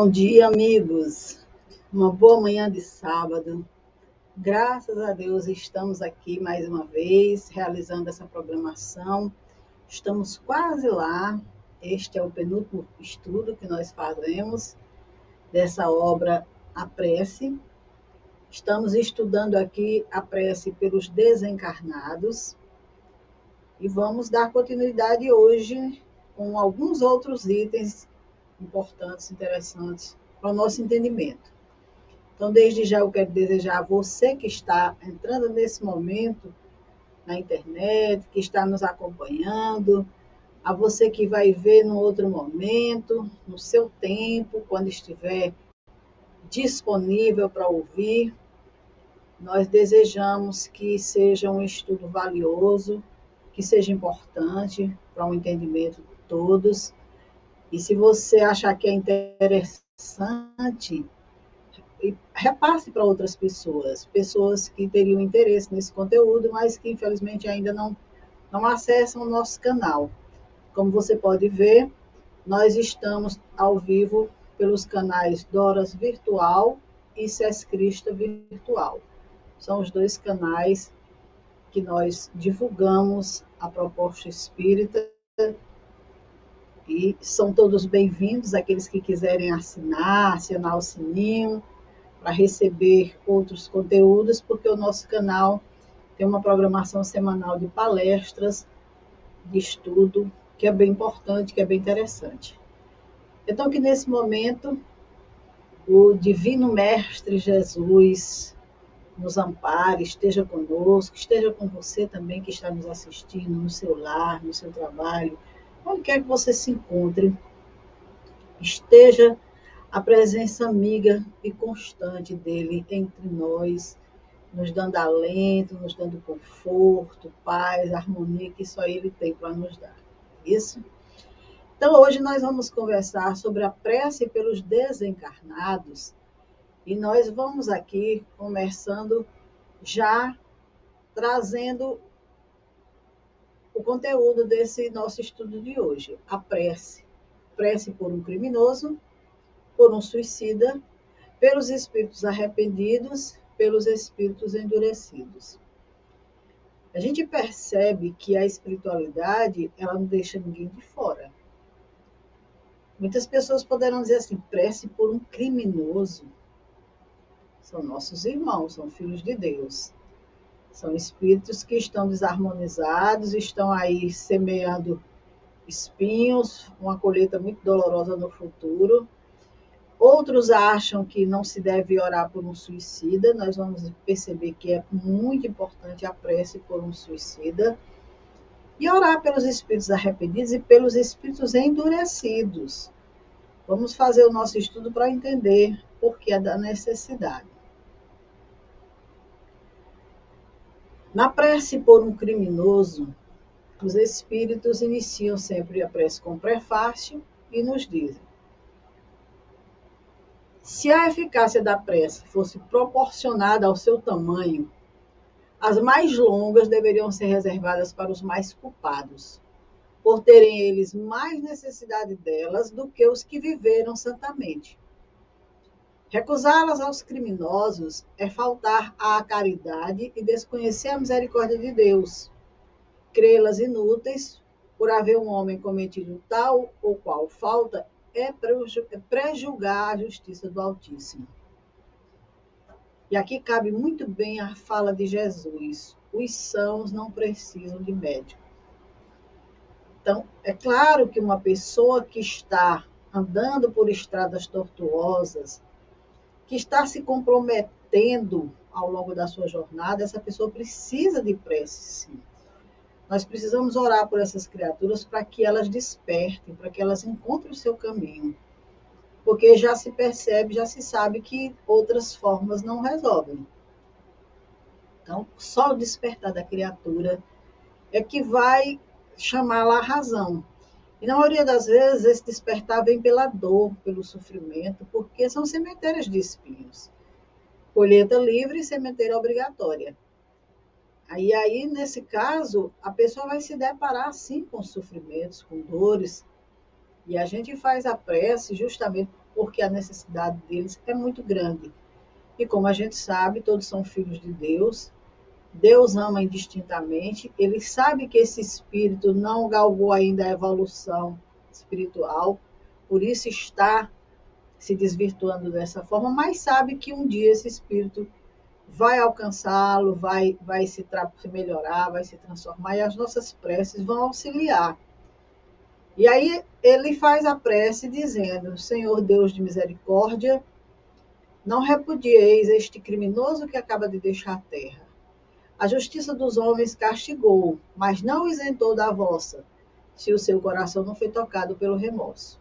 Bom dia, amigos. Uma boa manhã de sábado. Graças a Deus estamos aqui mais uma vez realizando essa programação. Estamos quase lá. Este é o penúltimo estudo que nós fazemos dessa obra A Prece. Estamos estudando aqui a prece pelos desencarnados e vamos dar continuidade hoje com alguns outros itens importantes, interessantes para o nosso entendimento. Então, desde já eu quero desejar a você que está entrando nesse momento na internet, que está nos acompanhando, a você que vai ver no outro momento, no seu tempo, quando estiver disponível para ouvir. Nós desejamos que seja um estudo valioso, que seja importante para o um entendimento de todos e se você achar que é interessante, repasse para outras pessoas, pessoas que teriam interesse nesse conteúdo, mas que infelizmente ainda não, não acessam o nosso canal. Como você pode ver, nós estamos ao vivo pelos canais Doras Virtual e Sescrista Virtual. São os dois canais que nós divulgamos a proposta espírita e são todos bem-vindos, aqueles que quiserem assinar, acionar o sininho para receber outros conteúdos, porque o nosso canal tem uma programação semanal de palestras, de estudo, que é bem importante, que é bem interessante. Então, que nesse momento o Divino Mestre Jesus nos ampare, esteja conosco, esteja com você também que está nos assistindo no seu lar, no seu trabalho, onde quer que você se encontre, esteja a presença amiga e constante dele entre nós, nos dando alento, nos dando conforto, paz, harmonia que só ele tem para nos dar. Isso? Então, hoje nós vamos conversar sobre a prece pelos desencarnados e nós vamos aqui conversando já trazendo o conteúdo desse nosso estudo de hoje, a prece. Prece por um criminoso, por um suicida, pelos espíritos arrependidos, pelos espíritos endurecidos. A gente percebe que a espiritualidade, ela não deixa ninguém de fora. Muitas pessoas poderão dizer assim, prece por um criminoso. São nossos irmãos, são filhos de Deus. São espíritos que estão desarmonizados, estão aí semeando espinhos, uma colheita muito dolorosa no futuro. Outros acham que não se deve orar por um suicida. Nós vamos perceber que é muito importante a prece por um suicida. E orar pelos espíritos arrependidos e pelos espíritos endurecidos. Vamos fazer o nosso estudo para entender por que é da necessidade. Na prece por um criminoso, os espíritos iniciam sempre a prece com prefácio e nos dizem: se a eficácia da prece fosse proporcionada ao seu tamanho, as mais longas deveriam ser reservadas para os mais culpados, por terem eles mais necessidade delas do que os que viveram santamente. Recusá-las aos criminosos é faltar à caridade e desconhecer a misericórdia de Deus. Crê-las inúteis, por haver um homem cometido tal ou qual falta, é, é prejulgar a justiça do Altíssimo. E aqui cabe muito bem a fala de Jesus: os sãos não precisam de médico. Então, é claro que uma pessoa que está andando por estradas tortuosas, que está se comprometendo ao longo da sua jornada, essa pessoa precisa de prece. Nós precisamos orar por essas criaturas para que elas despertem, para que elas encontrem o seu caminho. Porque já se percebe, já se sabe que outras formas não resolvem. Então, só o despertar da criatura é que vai chamá-la à razão. E na maioria das vezes esse despertar vem pela dor, pelo sofrimento, porque são cemitérios de espinhos. Colheita livre e cemitério obrigatória. Aí, aí, nesse caso, a pessoa vai se deparar sim com sofrimentos, com dores. E a gente faz a prece justamente porque a necessidade deles é muito grande. E como a gente sabe, todos são filhos de Deus. Deus ama indistintamente. Ele sabe que esse espírito não galgou ainda a evolução espiritual, por isso está se desvirtuando dessa forma, mas sabe que um dia esse espírito vai alcançá-lo, vai, vai se, se melhorar, vai se transformar, e as nossas preces vão auxiliar. E aí ele faz a prece dizendo: Senhor Deus de misericórdia, não repudieis este criminoso que acaba de deixar a terra. A justiça dos homens castigou, mas não isentou da vossa, se o seu coração não foi tocado pelo remorso.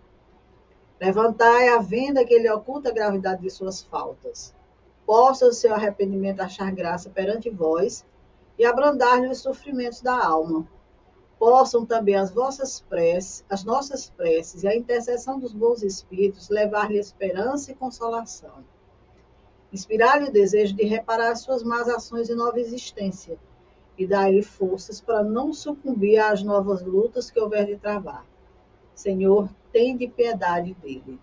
Levantai a venda que ele oculta a gravidade de suas faltas possa o seu arrependimento achar graça perante vós e abrandar-lhe os sofrimentos da alma. Possam também as vossas preces, as nossas preces e a intercessão dos bons espíritos levar-lhe esperança e consolação. Inspirar-lhe o desejo de reparar as suas más ações e nova existência e dar-lhe forças para não sucumbir às novas lutas que houver de travar. Senhor, tem de piedade dele.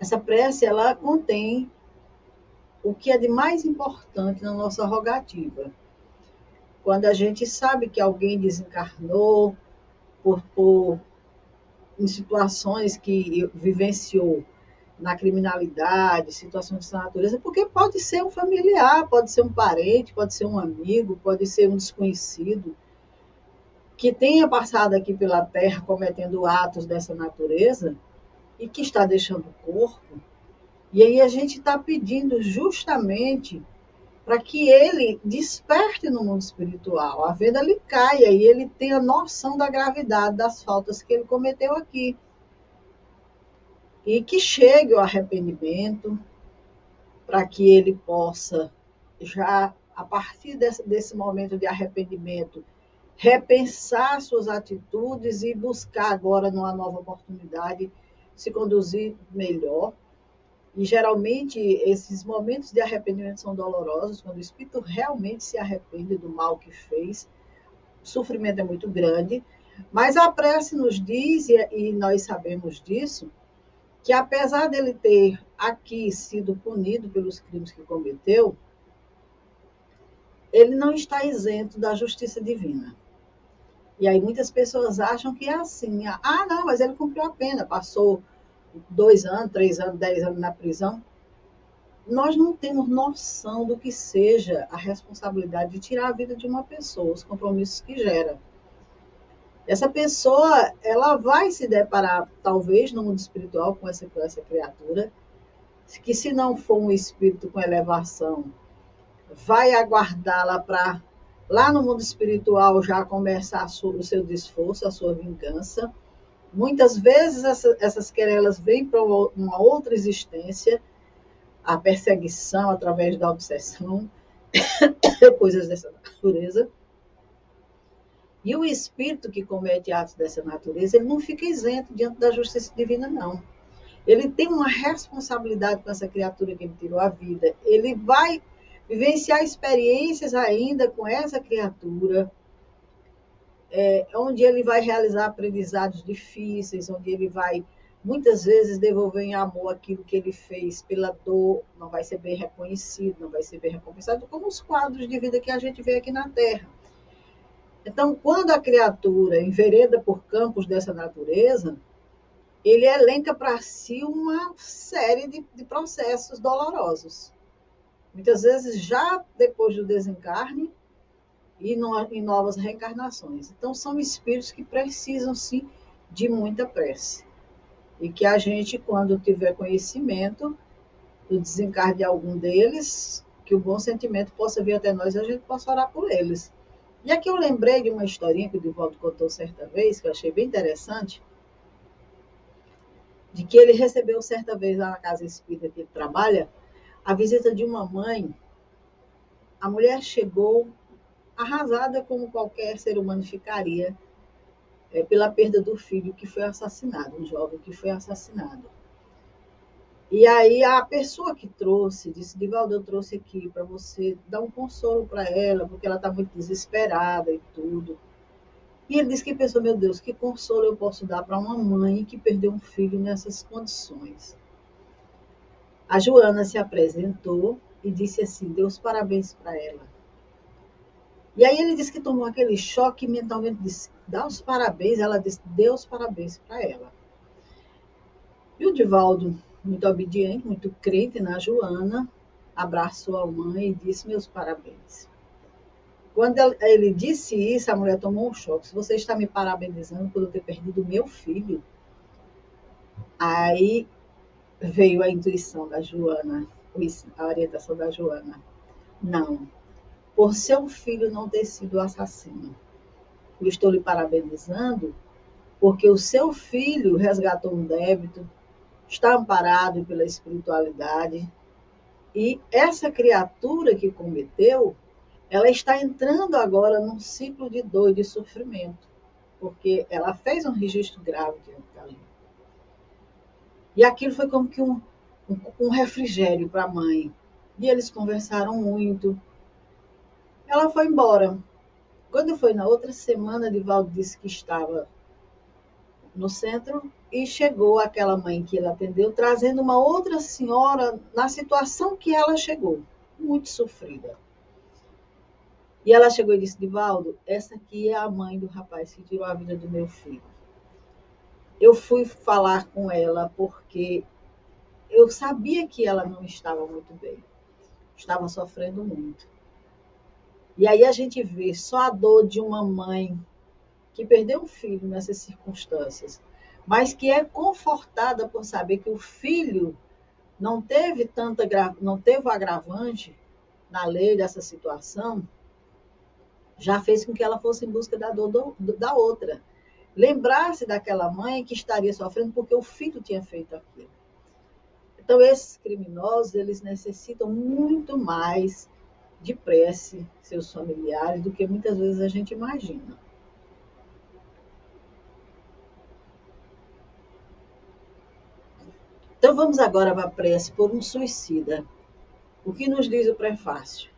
Essa prece ela contém o que é de mais importante na nossa rogativa. Quando a gente sabe que alguém desencarnou por, por em situações que vivenciou na criminalidade, situações dessa natureza, porque pode ser um familiar, pode ser um parente, pode ser um amigo, pode ser um desconhecido que tenha passado aqui pela Terra cometendo atos dessa natureza e que está deixando o corpo. E aí a gente está pedindo justamente para que ele desperte no mundo espiritual, a venda lhe caia e ele tenha noção da gravidade das faltas que ele cometeu aqui. E que chegue o arrependimento, para que ele possa, já a partir desse, desse momento de arrependimento, repensar suas atitudes e buscar agora, numa nova oportunidade, se conduzir melhor. E geralmente esses momentos de arrependimento são dolorosos, quando o espírito realmente se arrepende do mal que fez. O sofrimento é muito grande, mas a prece nos diz, e nós sabemos disso, que apesar dele ter aqui sido punido pelos crimes que cometeu, ele não está isento da justiça divina. E aí muitas pessoas acham que é assim. Ah, não, mas ele cumpriu a pena, passou dois anos, três anos, dez anos na prisão. Nós não temos noção do que seja a responsabilidade de tirar a vida de uma pessoa, os compromissos que gera. Essa pessoa, ela vai se deparar, talvez, no mundo espiritual com essa, com essa criatura, que se não for um espírito com elevação, vai aguardá-la para lá no mundo espiritual já começar o seu desforço, a sua vingança. Muitas vezes essa, essas querelas vêm para uma outra existência, a perseguição através da obsessão, coisas dessa natureza. E o espírito que comete atos dessa natureza, ele não fica isento diante da justiça divina, não. Ele tem uma responsabilidade com essa criatura que ele tirou a vida. Ele vai vivenciar experiências ainda com essa criatura, é, onde ele vai realizar aprendizados difíceis, onde ele vai muitas vezes devolver em amor aquilo que ele fez pela dor, não vai ser bem reconhecido, não vai ser bem recompensado, como os quadros de vida que a gente vê aqui na Terra. Então, quando a criatura envereda por campos dessa natureza, ele elenca para si uma série de, de processos dolorosos. Muitas vezes já depois do desencarne e no, em novas reencarnações. Então, são espíritos que precisam, sim, de muita prece. E que a gente, quando tiver conhecimento do desencarne de algum deles, que o bom sentimento possa vir até nós e a gente possa orar por eles. E aqui eu lembrei de uma historinha que o Divaldo contou certa vez, que eu achei bem interessante, de que ele recebeu certa vez lá na casa espírita que ele trabalha, a visita de uma mãe, a mulher chegou arrasada como qualquer ser humano ficaria é, pela perda do filho que foi assassinado, um jovem que foi assassinado. E aí a pessoa que trouxe, disse, Divaldo, eu trouxe aqui para você dar um consolo para ela, porque ela está muito desesperada e tudo. E ele disse que pensou, meu Deus, que consolo eu posso dar para uma mãe que perdeu um filho nessas condições. A Joana se apresentou e disse assim: Deus parabéns para ela. E aí ele disse que tomou aquele choque mentalmente, disse: dá os parabéns. Ela disse: Deus parabéns para ela. E o Divaldo, muito obediente, muito crente na Joana, abraçou a mãe e disse: Meus parabéns. Quando ele disse isso, a mulher tomou um choque. Se você está me parabenizando por eu ter perdido meu filho, aí veio a intuição da Joana, a orientação da Joana. Não, por seu filho não ter sido assassino. Eu estou lhe parabenizando porque o seu filho resgatou um débito, está amparado pela espiritualidade, e essa criatura que cometeu, ela está entrando agora num ciclo de dor e de sofrimento, porque ela fez um registro grave diante da lei. E aquilo foi como que um, um, um refrigério para a mãe. E eles conversaram muito. Ela foi embora. Quando foi na outra semana, Divaldo disse que estava no centro e chegou aquela mãe que ele atendeu, trazendo uma outra senhora na situação que ela chegou, muito sofrida. E ela chegou e disse: Divaldo, essa aqui é a mãe do rapaz que tirou a vida do meu filho. Eu fui falar com ela porque eu sabia que ela não estava muito bem, estava sofrendo muito. E aí a gente vê só a dor de uma mãe que perdeu um filho nessas circunstâncias, mas que é confortada por saber que o filho não teve tanta não teve o agravante na lei dessa situação, já fez com que ela fosse em busca da dor do, da outra. Lembrar-se daquela mãe que estaria sofrendo porque o filho tinha feito aquilo. Então, esses criminosos, eles necessitam muito mais de prece, seus familiares, do que muitas vezes a gente imagina. Então, vamos agora para a prece por um suicida. O que nos diz o prefácio?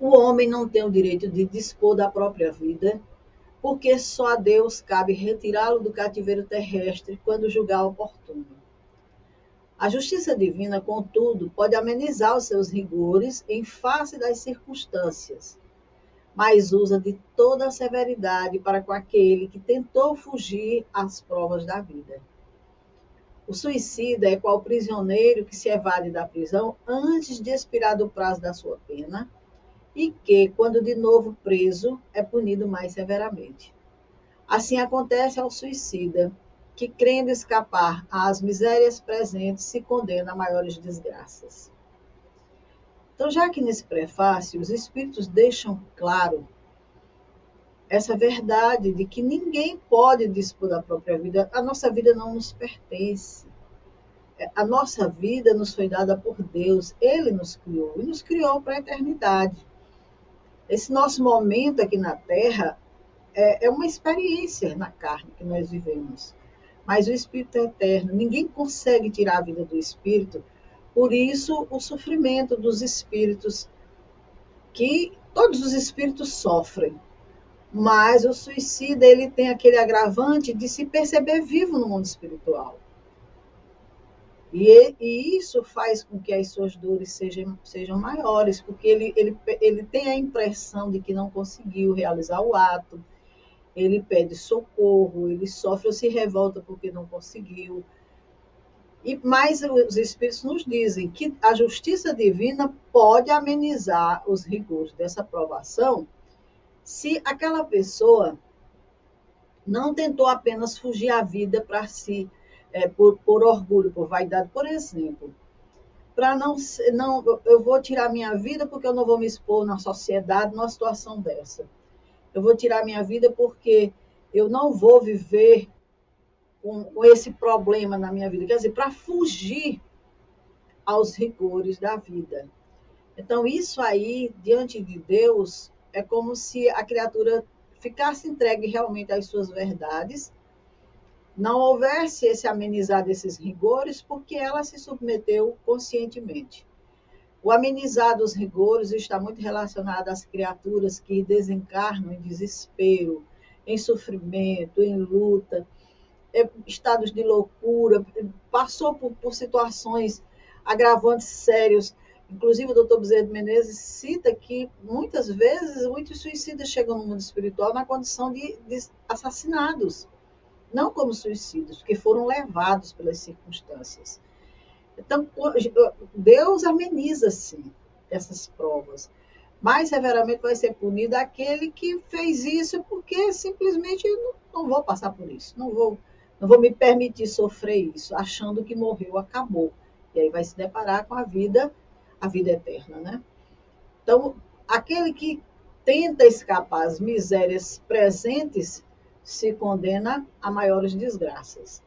O homem não tem o direito de dispor da própria vida, porque só a Deus cabe retirá-lo do cativeiro terrestre quando julgar oportuno. A justiça divina, contudo, pode amenizar os seus rigores em face das circunstâncias, mas usa de toda a severidade para com aquele que tentou fugir às provas da vida. O suicida é qual prisioneiro que se evade da prisão antes de expirar do prazo da sua pena e que, quando de novo preso, é punido mais severamente. Assim acontece ao suicida, que, crendo escapar às misérias presentes, se condena a maiores desgraças. Então, já que nesse prefácio os Espíritos deixam claro essa verdade de que ninguém pode dispor da própria vida, a nossa vida não nos pertence. A nossa vida nos foi dada por Deus, Ele nos criou e nos criou para a eternidade. Esse nosso momento aqui na Terra é, é uma experiência na carne que nós vivemos. Mas o Espírito é eterno, ninguém consegue tirar a vida do Espírito, por isso o sofrimento dos espíritos, que todos os espíritos sofrem, mas o suicida ele tem aquele agravante de se perceber vivo no mundo espiritual. E, e, isso faz com que as suas dores sejam, sejam maiores, porque ele, ele, ele tem a impressão de que não conseguiu realizar o ato, ele pede socorro, ele sofre ou se revolta porque não conseguiu. E mais os espíritos nos dizem que a justiça divina pode amenizar os rigores dessa provação se aquela pessoa não tentou apenas fugir à vida para si é, por, por orgulho, por vaidade, por exemplo, para não, não, eu vou tirar minha vida porque eu não vou me expor na sociedade numa situação dessa. Eu vou tirar minha vida porque eu não vou viver com, com esse problema na minha vida. Quer dizer, para fugir aos rigores da vida. Então, isso aí, diante de Deus, é como se a criatura ficasse entregue realmente às suas verdades não houvesse esse amenizar desses rigores porque ela se submeteu conscientemente. O amenizar dos rigores está muito relacionado às criaturas que desencarnam em desespero, em sofrimento, em luta, é, estados de loucura, passou por, por situações agravantes sérios. Inclusive, o doutor Bezerra de Menezes cita que muitas vezes muitos suicidas chegam no mundo espiritual na condição de, de assassinados, não como suicidas, porque foram levados pelas circunstâncias. Então, Deus ameniza, sim, essas provas. Mais severamente vai ser punido aquele que fez isso porque simplesmente não, não vou passar por isso, não vou, não vou me permitir sofrer isso, achando que morreu, acabou. E aí vai se deparar com a vida, a vida eterna, né? Então, aquele que tenta escapar às misérias presentes se condena a maiores desgraças.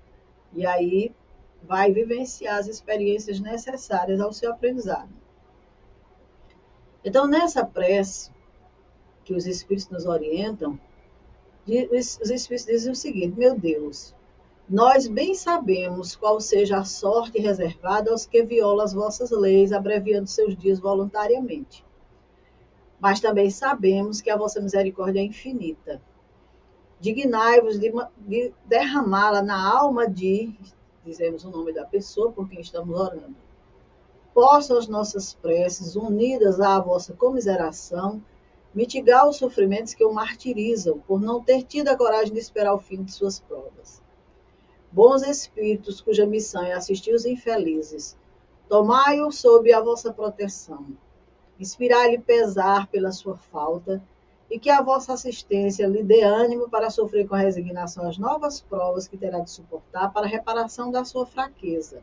E aí vai vivenciar as experiências necessárias ao seu aprendizado. Então, nessa prece que os Espíritos nos orientam, os Espíritos dizem o seguinte: Meu Deus, nós bem sabemos qual seja a sorte reservada aos que violam as vossas leis, abreviando seus dias voluntariamente. Mas também sabemos que a vossa misericórdia é infinita. Dignai-vos de, de derramá-la na alma de dizemos o nome da pessoa por quem estamos orando. Possam as nossas preces, unidas à vossa comiseração, mitigar os sofrimentos que o martirizam por não ter tido a coragem de esperar o fim de suas provas. Bons espíritos, cuja missão é assistir os infelizes, tomai-o sob a vossa proteção. Inspirai-lhe pesar pela sua falta e que a vossa assistência lhe dê ânimo para sofrer com resignação as novas provas que terá de suportar para a reparação da sua fraqueza.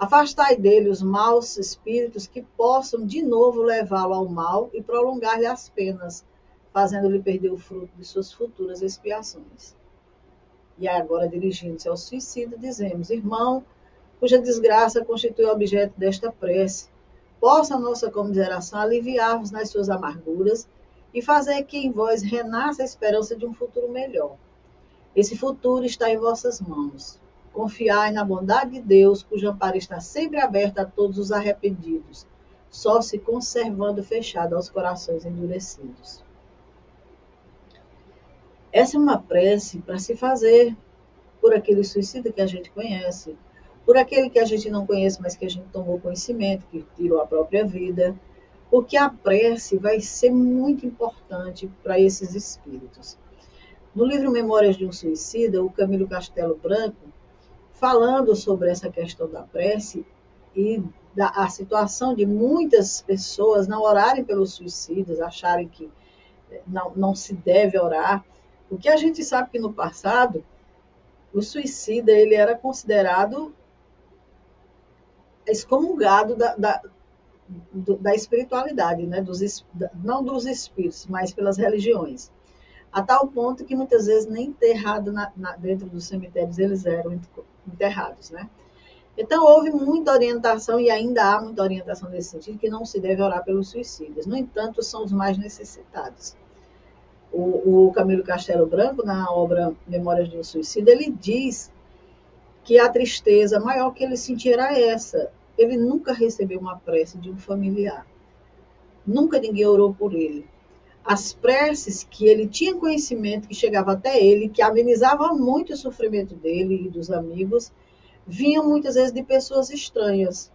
Afastai dele os maus espíritos que possam de novo levá-lo ao mal e prolongar-lhe as penas, fazendo-lhe perder o fruto de suas futuras expiações. E agora, dirigindo-se ao suicídio, dizemos: Irmão, cuja desgraça constitui o objeto desta prece, possa a nossa comiseração aliviar-vos nas suas amarguras e fazer que em vós renasça a esperança de um futuro melhor. Esse futuro está em vossas mãos. Confiai na bondade de Deus, cujo amparo está sempre aberto a todos os arrependidos, só se conservando fechado aos corações endurecidos. Essa é uma prece para se fazer por aquele suicida que a gente conhece, por aquele que a gente não conhece, mas que a gente tomou conhecimento, que tirou a própria vida, porque a prece vai ser muito importante para esses espíritos. No livro Memórias de um Suicida, o Camilo Castelo Branco, falando sobre essa questão da prece e da a situação de muitas pessoas não orarem pelos suicidas, acharem que não, não se deve orar, porque a gente sabe que no passado o suicida ele era considerado excomungado da, da, da espiritualidade, né? dos, não dos espíritos, mas pelas religiões. A tal ponto que muitas vezes nem enterrado na, na, dentro dos cemitérios eles eram enterrados, né? Então houve muita orientação e ainda há muita orientação nesse sentido que não se deve orar pelos suicidas. No entanto, são os mais necessitados. O, o Camilo Castelo Branco, na obra Memórias de um Suicida, ele diz que a tristeza maior que ele sentia era essa. Ele nunca recebeu uma prece de um familiar. Nunca ninguém orou por ele. As preces que ele tinha conhecimento, que chegava até ele, que amenizavam muito o sofrimento dele e dos amigos, vinham muitas vezes de pessoas estranhas.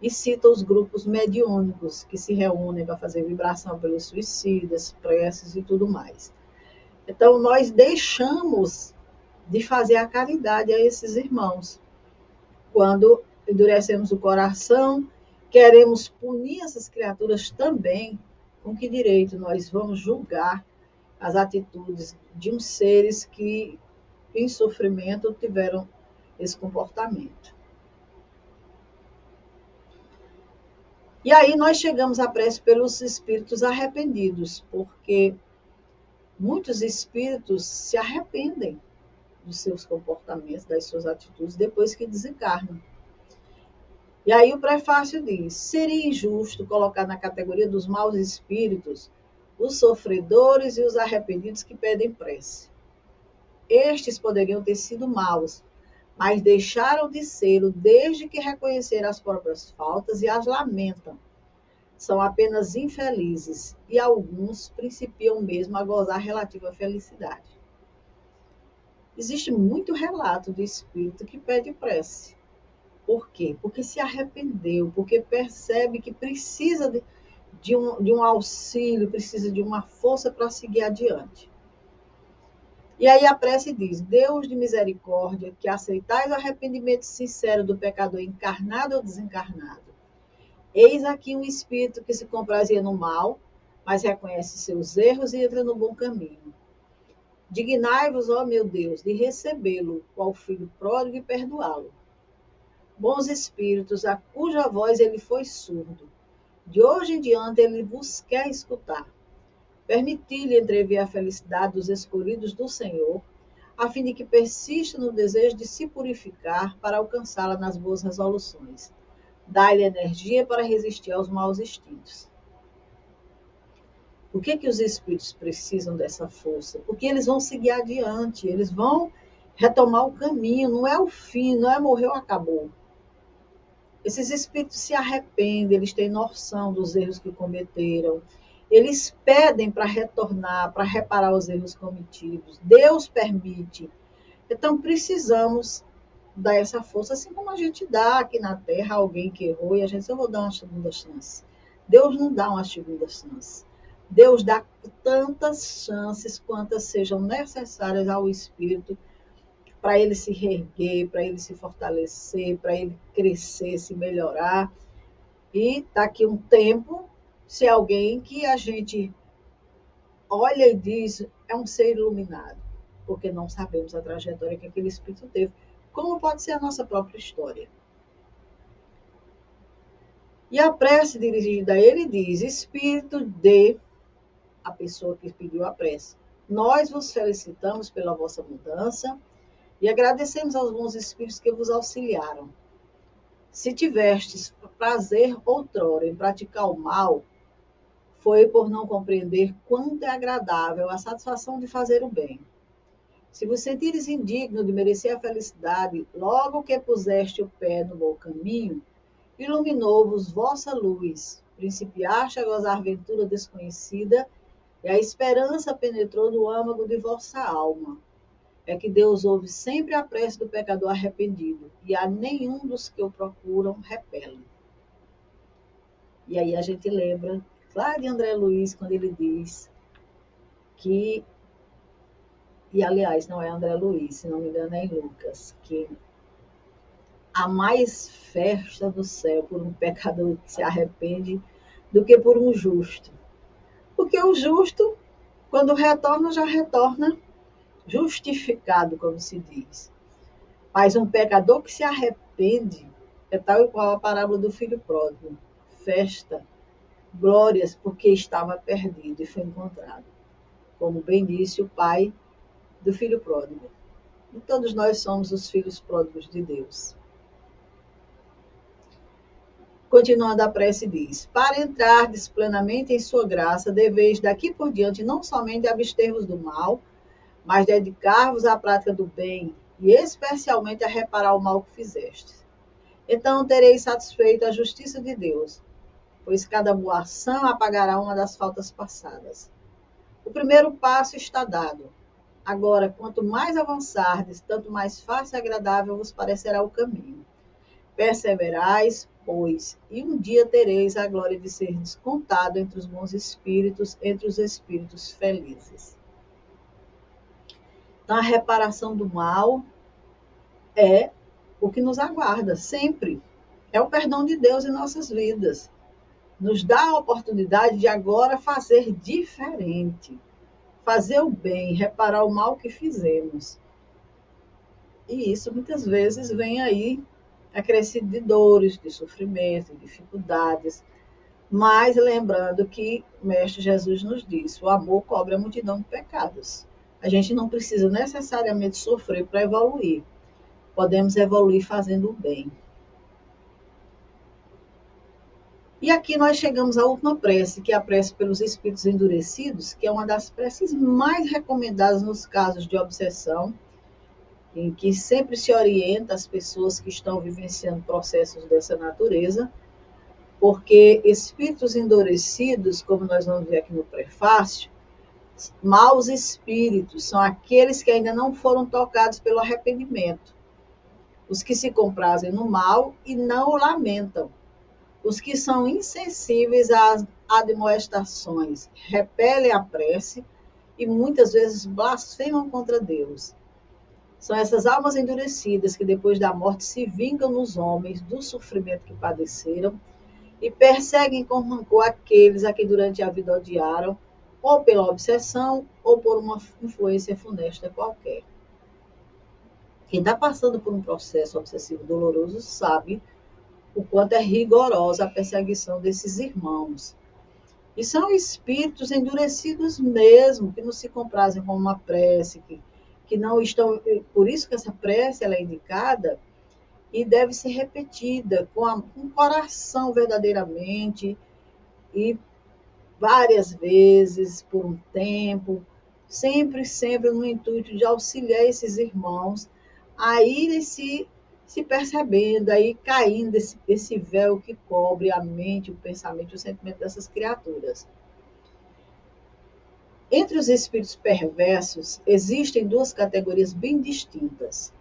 E cita os grupos mediúnicos que se reúnem para fazer vibração pelos suicidas, preces e tudo mais. Então, nós deixamos de fazer a caridade a esses irmãos. Quando endurecemos o coração, queremos punir essas criaturas também, com que direito nós vamos julgar as atitudes de uns seres que, em sofrimento, tiveram esse comportamento. E aí nós chegamos à prece pelos espíritos arrependidos, porque muitos espíritos se arrependem dos seus comportamentos, das suas atitudes, depois que desencarnam. E aí o prefácio diz: seria injusto colocar na categoria dos maus espíritos os sofredores e os arrependidos que pedem prece. Estes poderiam ter sido maus, mas deixaram de sê-lo desde que reconheceram as próprias faltas e as lamentam. São apenas infelizes e alguns principiam mesmo a gozar relativa felicidade. Existe muito relato de espírito que pede prece. Por quê? Porque se arrependeu, porque percebe que precisa de, de, um, de um auxílio, precisa de uma força para seguir adiante. E aí a prece diz: Deus de misericórdia, que aceitais o arrependimento sincero do pecador encarnado ou desencarnado. Eis aqui um espírito que se comprazia no mal, mas reconhece seus erros e entra no bom caminho. Dignai-vos, ó meu Deus, de recebê-lo, qual filho pródigo e perdoá-lo. Bons espíritos, a cuja voz ele foi surdo. De hoje em diante ele vos quer escutar Permiti-lhe entrever a felicidade dos escolhidos do Senhor, a fim de que persista no desejo de se purificar para alcançá-la nas boas resoluções. Dá-lhe energia para resistir aos maus instintos. Por que, que os espíritos precisam dessa força? Porque eles vão seguir adiante, eles vão retomar o caminho, não é o fim, não é morreu, acabou. Esses espíritos se arrependem, eles têm noção dos erros que cometeram, eles pedem para retornar, para reparar os erros cometidos. Deus permite. Então, precisamos dar essa força, assim como a gente dá aqui na Terra alguém que errou e a gente, eu vou dar uma segunda chance. Deus não dá uma segunda chance. Deus dá tantas chances quantas sejam necessárias ao espírito para ele se reerguer, para ele se fortalecer, para ele crescer, se melhorar. E está aqui um tempo ser alguém que a gente olha e diz é um ser iluminado, porque não sabemos a trajetória que aquele espírito teve, como pode ser a nossa própria história. E a prece dirigida a ele diz: Espírito de a pessoa que pediu a prece. Nós vos felicitamos pela vossa mudança e agradecemos aos bons espíritos que vos auxiliaram. Se tivestes prazer outrora em praticar o mal, foi por não compreender quanto é agradável a satisfação de fazer o bem. Se vos sentires indigno de merecer a felicidade, logo que puseste o pé no bom caminho, iluminou-vos vossa luz, principiaste a gozar ventura desconhecida, e a esperança penetrou no âmago de vossa alma. É que Deus ouve sempre a prece do pecador arrependido, e a nenhum dos que o procuram repele. E aí a gente lembra lá de André Luiz, quando ele diz que, e aliás, não é André Luiz, se não me engano é em Lucas, que há mais festa do céu por um pecador que se arrepende do que por um justo. Porque o justo, quando retorna, já retorna justificado, como se diz. Mas um pecador que se arrepende é tal e qual a parábola do filho pródigo. Festa glórias porque estava perdido e foi encontrado. Como bem disse o pai do filho pródigo. E todos nós somos os filhos pródigos de Deus. Continuando a prece diz: Para entrardes plenamente em sua graça, deveis daqui por diante não somente abster-vos do mal, mas dedicar-vos à prática do bem e especialmente a reparar o mal que fizestes. Então tereis satisfeito a justiça de Deus, pois cada boa ação apagará uma das faltas passadas. O primeiro passo está dado. Agora, quanto mais avançardes, tanto mais fácil e agradável vos parecerá o caminho. Perseverais, pois, e um dia tereis a glória de ser descontado entre os bons espíritos, entre os espíritos felizes. Então, a reparação do mal é o que nos aguarda sempre. É o perdão de Deus em nossas vidas nos dá a oportunidade de agora fazer diferente, fazer o bem, reparar o mal que fizemos. E isso muitas vezes vem aí acrescido de dores, de sofrimento, de dificuldades. Mas lembrando que o Mestre Jesus nos disse: o amor cobre a multidão de pecados. A gente não precisa necessariamente sofrer para evoluir. Podemos evoluir fazendo o bem. E aqui nós chegamos à última prece, que é a prece pelos espíritos endurecidos, que é uma das preces mais recomendadas nos casos de obsessão em que sempre se orienta as pessoas que estão vivenciando processos dessa natureza, porque espíritos endurecidos, como nós vamos ver aqui no prefácio, maus espíritos são aqueles que ainda não foram tocados pelo arrependimento, os que se comprazem no mal e não o lamentam, os que são insensíveis às admoestações, repelem a prece e muitas vezes blasfemam contra Deus. São essas almas endurecidas que depois da morte se vingam nos homens do sofrimento que padeceram e perseguem com rancor aqueles a que durante a vida odiaram, ou pela obsessão, ou por uma influência funesta qualquer. Quem está passando por um processo obsessivo doloroso sabe o quanto é rigorosa a perseguição desses irmãos. E são espíritos endurecidos mesmo, que não se comprazem com uma prece, que que não estão. Por isso que essa prece ela é indicada e deve ser repetida com, o coração verdadeiramente e várias vezes, por um tempo, sempre, sempre no intuito de auxiliar esses irmãos a irem se, se percebendo, a ir caindo esse, esse véu que cobre a mente, o pensamento, o sentimento dessas criaturas. Entre os espíritos perversos, existem duas categorias bem distintas: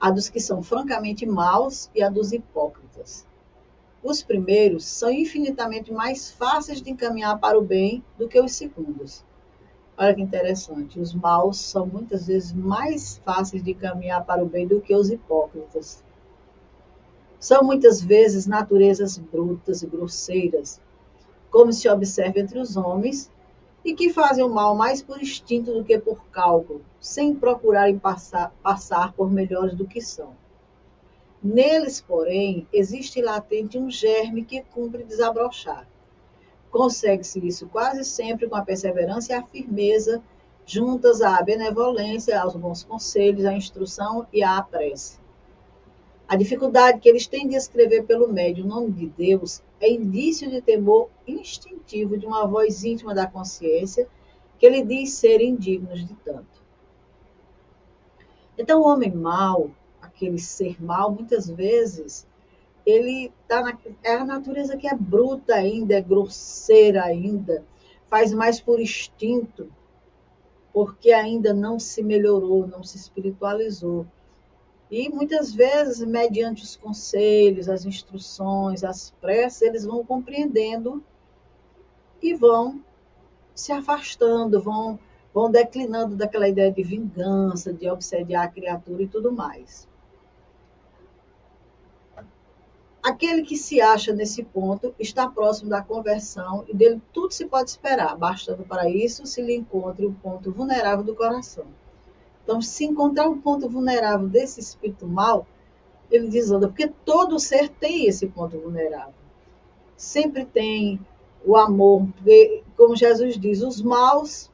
a dos que são francamente maus e a dos hipócritas. Os primeiros são infinitamente mais fáceis de encaminhar para o bem do que os segundos. Olha que interessante, os maus são muitas vezes mais fáceis de encaminhar para o bem do que os hipócritas. São muitas vezes naturezas brutas e grosseiras, como se observa entre os homens, e que fazem o mal mais por instinto do que por cálculo, sem procurarem passar, passar por melhores do que são. Neles, porém, existe latente um germe que cumpre desabrochar. Consegue-se isso quase sempre com a perseverança e a firmeza, juntas à benevolência, aos bons conselhos, à instrução e à prece. A dificuldade que eles têm de escrever pelo médio o nome de Deus é indício de temor instintivo de uma voz íntima da consciência que lhe diz serem dignos de tanto. Então, o homem mau, aquele ser mau, muitas vezes, ele tá na, é a natureza que é bruta ainda, é grosseira ainda, faz mais por instinto, porque ainda não se melhorou, não se espiritualizou. E muitas vezes, mediante os conselhos, as instruções, as preces, eles vão compreendendo e vão se afastando, vão, vão declinando daquela ideia de vingança, de obsediar a criatura e tudo mais. Aquele que se acha nesse ponto está próximo da conversão e dele tudo se pode esperar, bastando para isso se lhe encontre o ponto vulnerável do coração. Então, se encontrar um ponto vulnerável desse espírito mal, ele desanda, porque todo ser tem esse ponto vulnerável. Sempre tem o amor, porque, como Jesus diz, os maus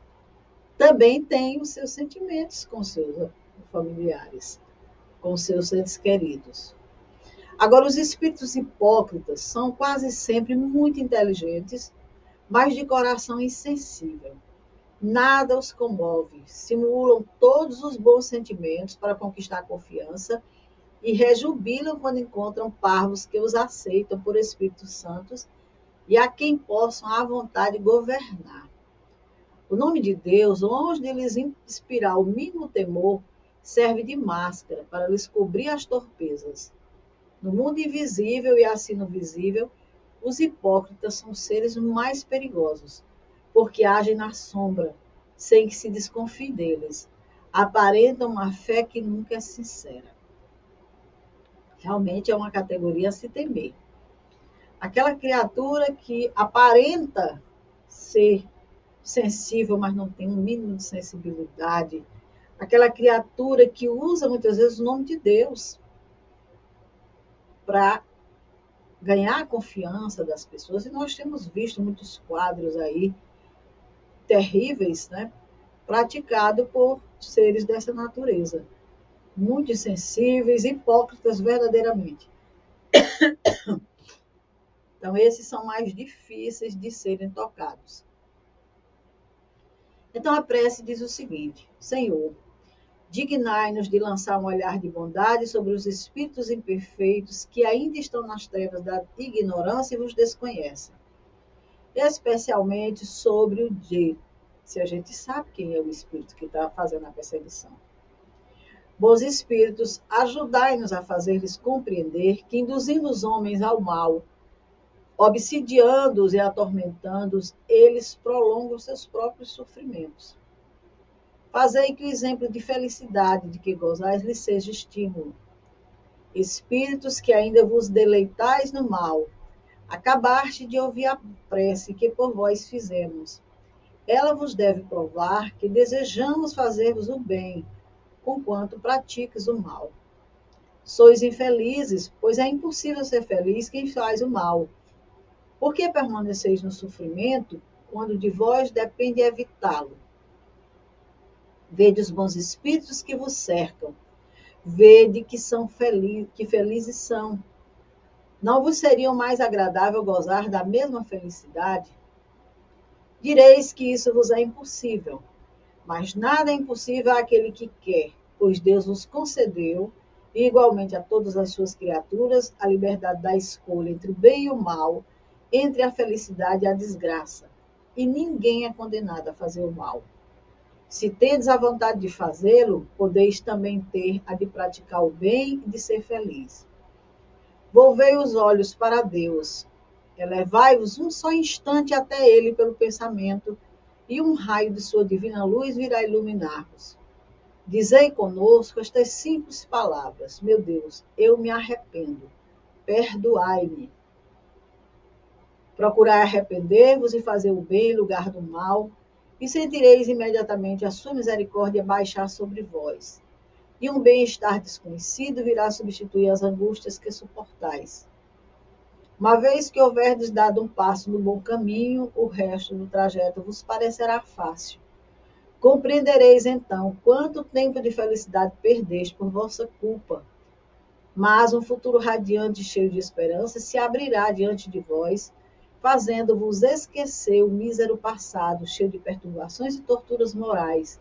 também têm os seus sentimentos com seus familiares, com seus seres queridos. Agora, os espíritos hipócritas são quase sempre muito inteligentes, mas de coração insensível. Nada os comove, simulam todos os bons sentimentos para conquistar confiança e rejubilam quando encontram parvos que os aceitam por Espíritos Santos e a quem possam à vontade governar. O nome de Deus, longe de lhes inspirar o mínimo temor, serve de máscara para lhes cobrir as torpezas. No mundo invisível e assim no visível, os hipócritas são seres mais perigosos, porque agem na sombra, sem que se desconfie deles. Aparentam uma fé que nunca é sincera. Realmente é uma categoria a se temer aquela criatura que aparenta ser sensível, mas não tem um mínimo de sensibilidade, aquela criatura que usa muitas vezes o nome de Deus para ganhar a confiança das pessoas, e nós temos visto muitos quadros aí terríveis, né, praticado por seres dessa natureza, muito insensíveis, hipócritas verdadeiramente. Então, esses são mais difíceis de serem tocados. Então, a prece diz o seguinte: Senhor, Dignai-nos de lançar um olhar de bondade sobre os espíritos imperfeitos que ainda estão nas trevas da ignorância e vos desconhecem. Especialmente sobre o de, se a gente sabe quem é o espírito que está fazendo a perseguição. Bons espíritos, ajudai-nos a fazer-lhes compreender que, induzindo os homens ao mal, obsidiando-os e atormentando-os, eles prolongam seus próprios sofrimentos. Fazei que o exemplo de felicidade de que gozais lhe seja estímulo. Espíritos que ainda vos deleitais no mal, acabaste de ouvir a prece que por vós fizemos. Ela vos deve provar que desejamos fazer-vos o bem, conquanto pratiques o mal. Sois infelizes, pois é impossível ser feliz quem faz o mal. Por que permaneceis no sofrimento, quando de vós depende evitá-lo? Vede os bons espíritos que vos cercam. Vede que são felizes, que felizes são. Não vos seria mais agradável gozar da mesma felicidade? Direis que isso vos é impossível, mas nada é impossível àquele que quer, pois Deus vos concedeu, igualmente a todas as suas criaturas, a liberdade da escolha entre o bem e o mal, entre a felicidade e a desgraça. E ninguém é condenado a fazer o mal. Se tendes a vontade de fazê-lo, podeis também ter a de praticar o bem e de ser feliz. Volvei os olhos para Deus, elevai-vos um só instante até Ele pelo pensamento, e um raio de sua divina luz virá iluminar-vos. Dizei conosco estas simples palavras: Meu Deus, eu me arrependo, perdoai-me. Procurai arrepender-vos e fazer o bem em lugar do mal e sentireis imediatamente a sua misericórdia baixar sobre vós. E um bem-estar desconhecido virá substituir as angústias que suportais. Uma vez que houverdes dado um passo no bom caminho, o resto do trajeto vos parecerá fácil. Compreendereis então quanto tempo de felicidade perdeste por vossa culpa. Mas um futuro radiante e cheio de esperança se abrirá diante de vós fazendo-vos esquecer o mísero passado, cheio de perturbações e torturas morais,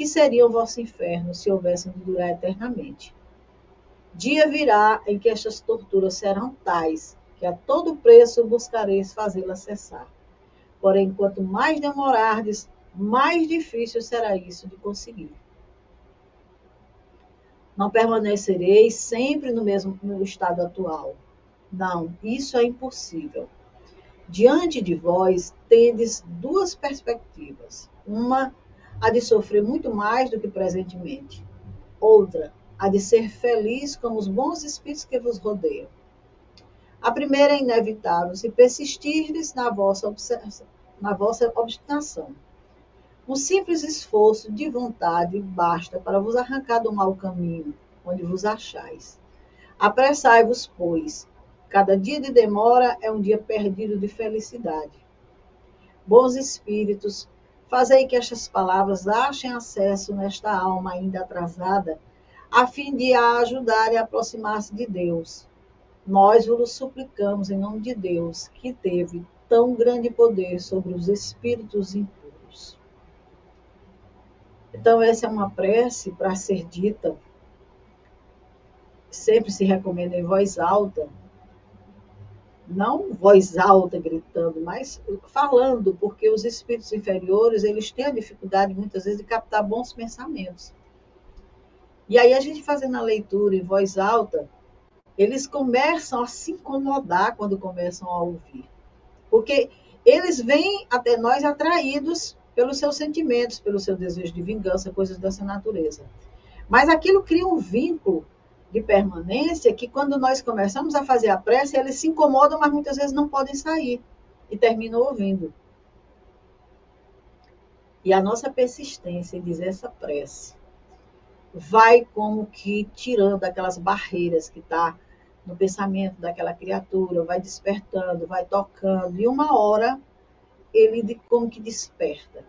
que seriam vosso inferno se houvessem de durar eternamente. Dia virá em que estas torturas serão tais que a todo preço buscareis fazê-las cessar. Porém, quanto mais demorardes, mais difícil será isso de conseguir. Não permanecereis sempre no mesmo no estado atual. Não, isso é impossível. Diante de vós tendes duas perspectivas. Uma, a de sofrer muito mais do que presentemente. Outra, a de ser feliz como os bons espíritos que vos rodeiam. A primeira é inevitável se persistirdes na vossa, na vossa obstinação. Um simples esforço de vontade basta para vos arrancar do mau caminho, onde vos achais. Apressai-vos, pois, Cada dia de demora é um dia perdido de felicidade. Bons espíritos, fazei que estas palavras achem acesso nesta alma ainda atrasada, a fim de a ajudarem a aproximar-se de Deus. Nós vos suplicamos em nome de Deus, que teve tão grande poder sobre os espíritos impuros. Então, essa é uma prece para ser dita, sempre se recomenda em voz alta, não voz alta gritando, mas falando, porque os espíritos inferiores, eles têm a dificuldade muitas vezes de captar bons pensamentos. E aí a gente fazendo a leitura em voz alta, eles começam a se incomodar quando começam a ouvir. Porque eles vêm até nós atraídos pelos seus sentimentos, pelo seu desejo de vingança, coisas dessa natureza. Mas aquilo cria um vínculo de permanência que quando nós começamos a fazer a prece, eles se incomodam, mas muitas vezes não podem sair e terminam ouvindo. E a nossa persistência em dizer essa prece vai como que tirando aquelas barreiras que está no pensamento daquela criatura, vai despertando, vai tocando, e uma hora ele como que desperta.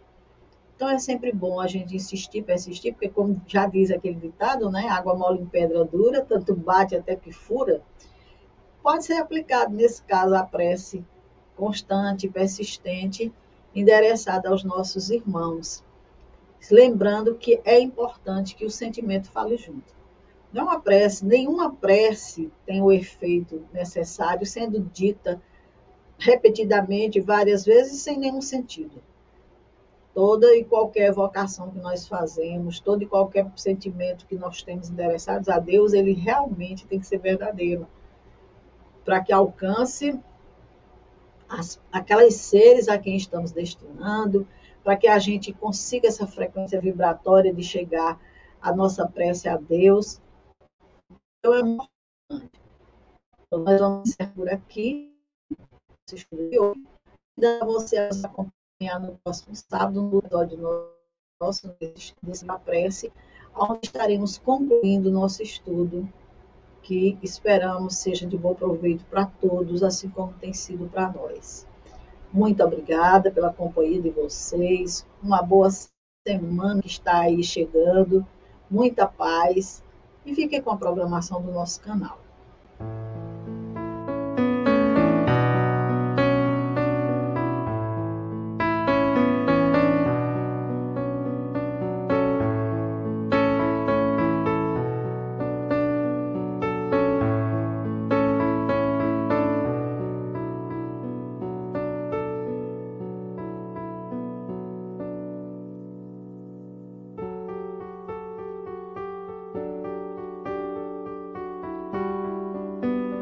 Então é sempre bom a gente insistir, persistir, porque como já diz aquele ditado, né? Água mole em pedra dura, tanto bate até que fura. Pode ser aplicado nesse caso a prece constante, persistente, endereçada aos nossos irmãos. lembrando que é importante que o sentimento fale junto. Não é uma prece, nenhuma prece tem o efeito necessário sendo dita repetidamente várias vezes sem nenhum sentido. Toda e qualquer vocação que nós fazemos, todo e qualquer sentimento que nós temos interessados a Deus, ele realmente tem que ser verdadeiro, para que alcance as, aquelas seres a quem estamos destinando, para que a gente consiga essa frequência vibratória de chegar a nossa prece a Deus. Então, é importante. Então, nós vamos ser por aqui. Ainda você nos acompanhar no próximo sábado, no episódio nosso, desse prece, onde estaremos concluindo o nosso estudo, que esperamos seja de bom proveito para todos, assim como tem sido para nós. Muito obrigada pela companhia de vocês. Uma boa semana que está aí chegando. Muita paz. E fique com a programação do nosso canal.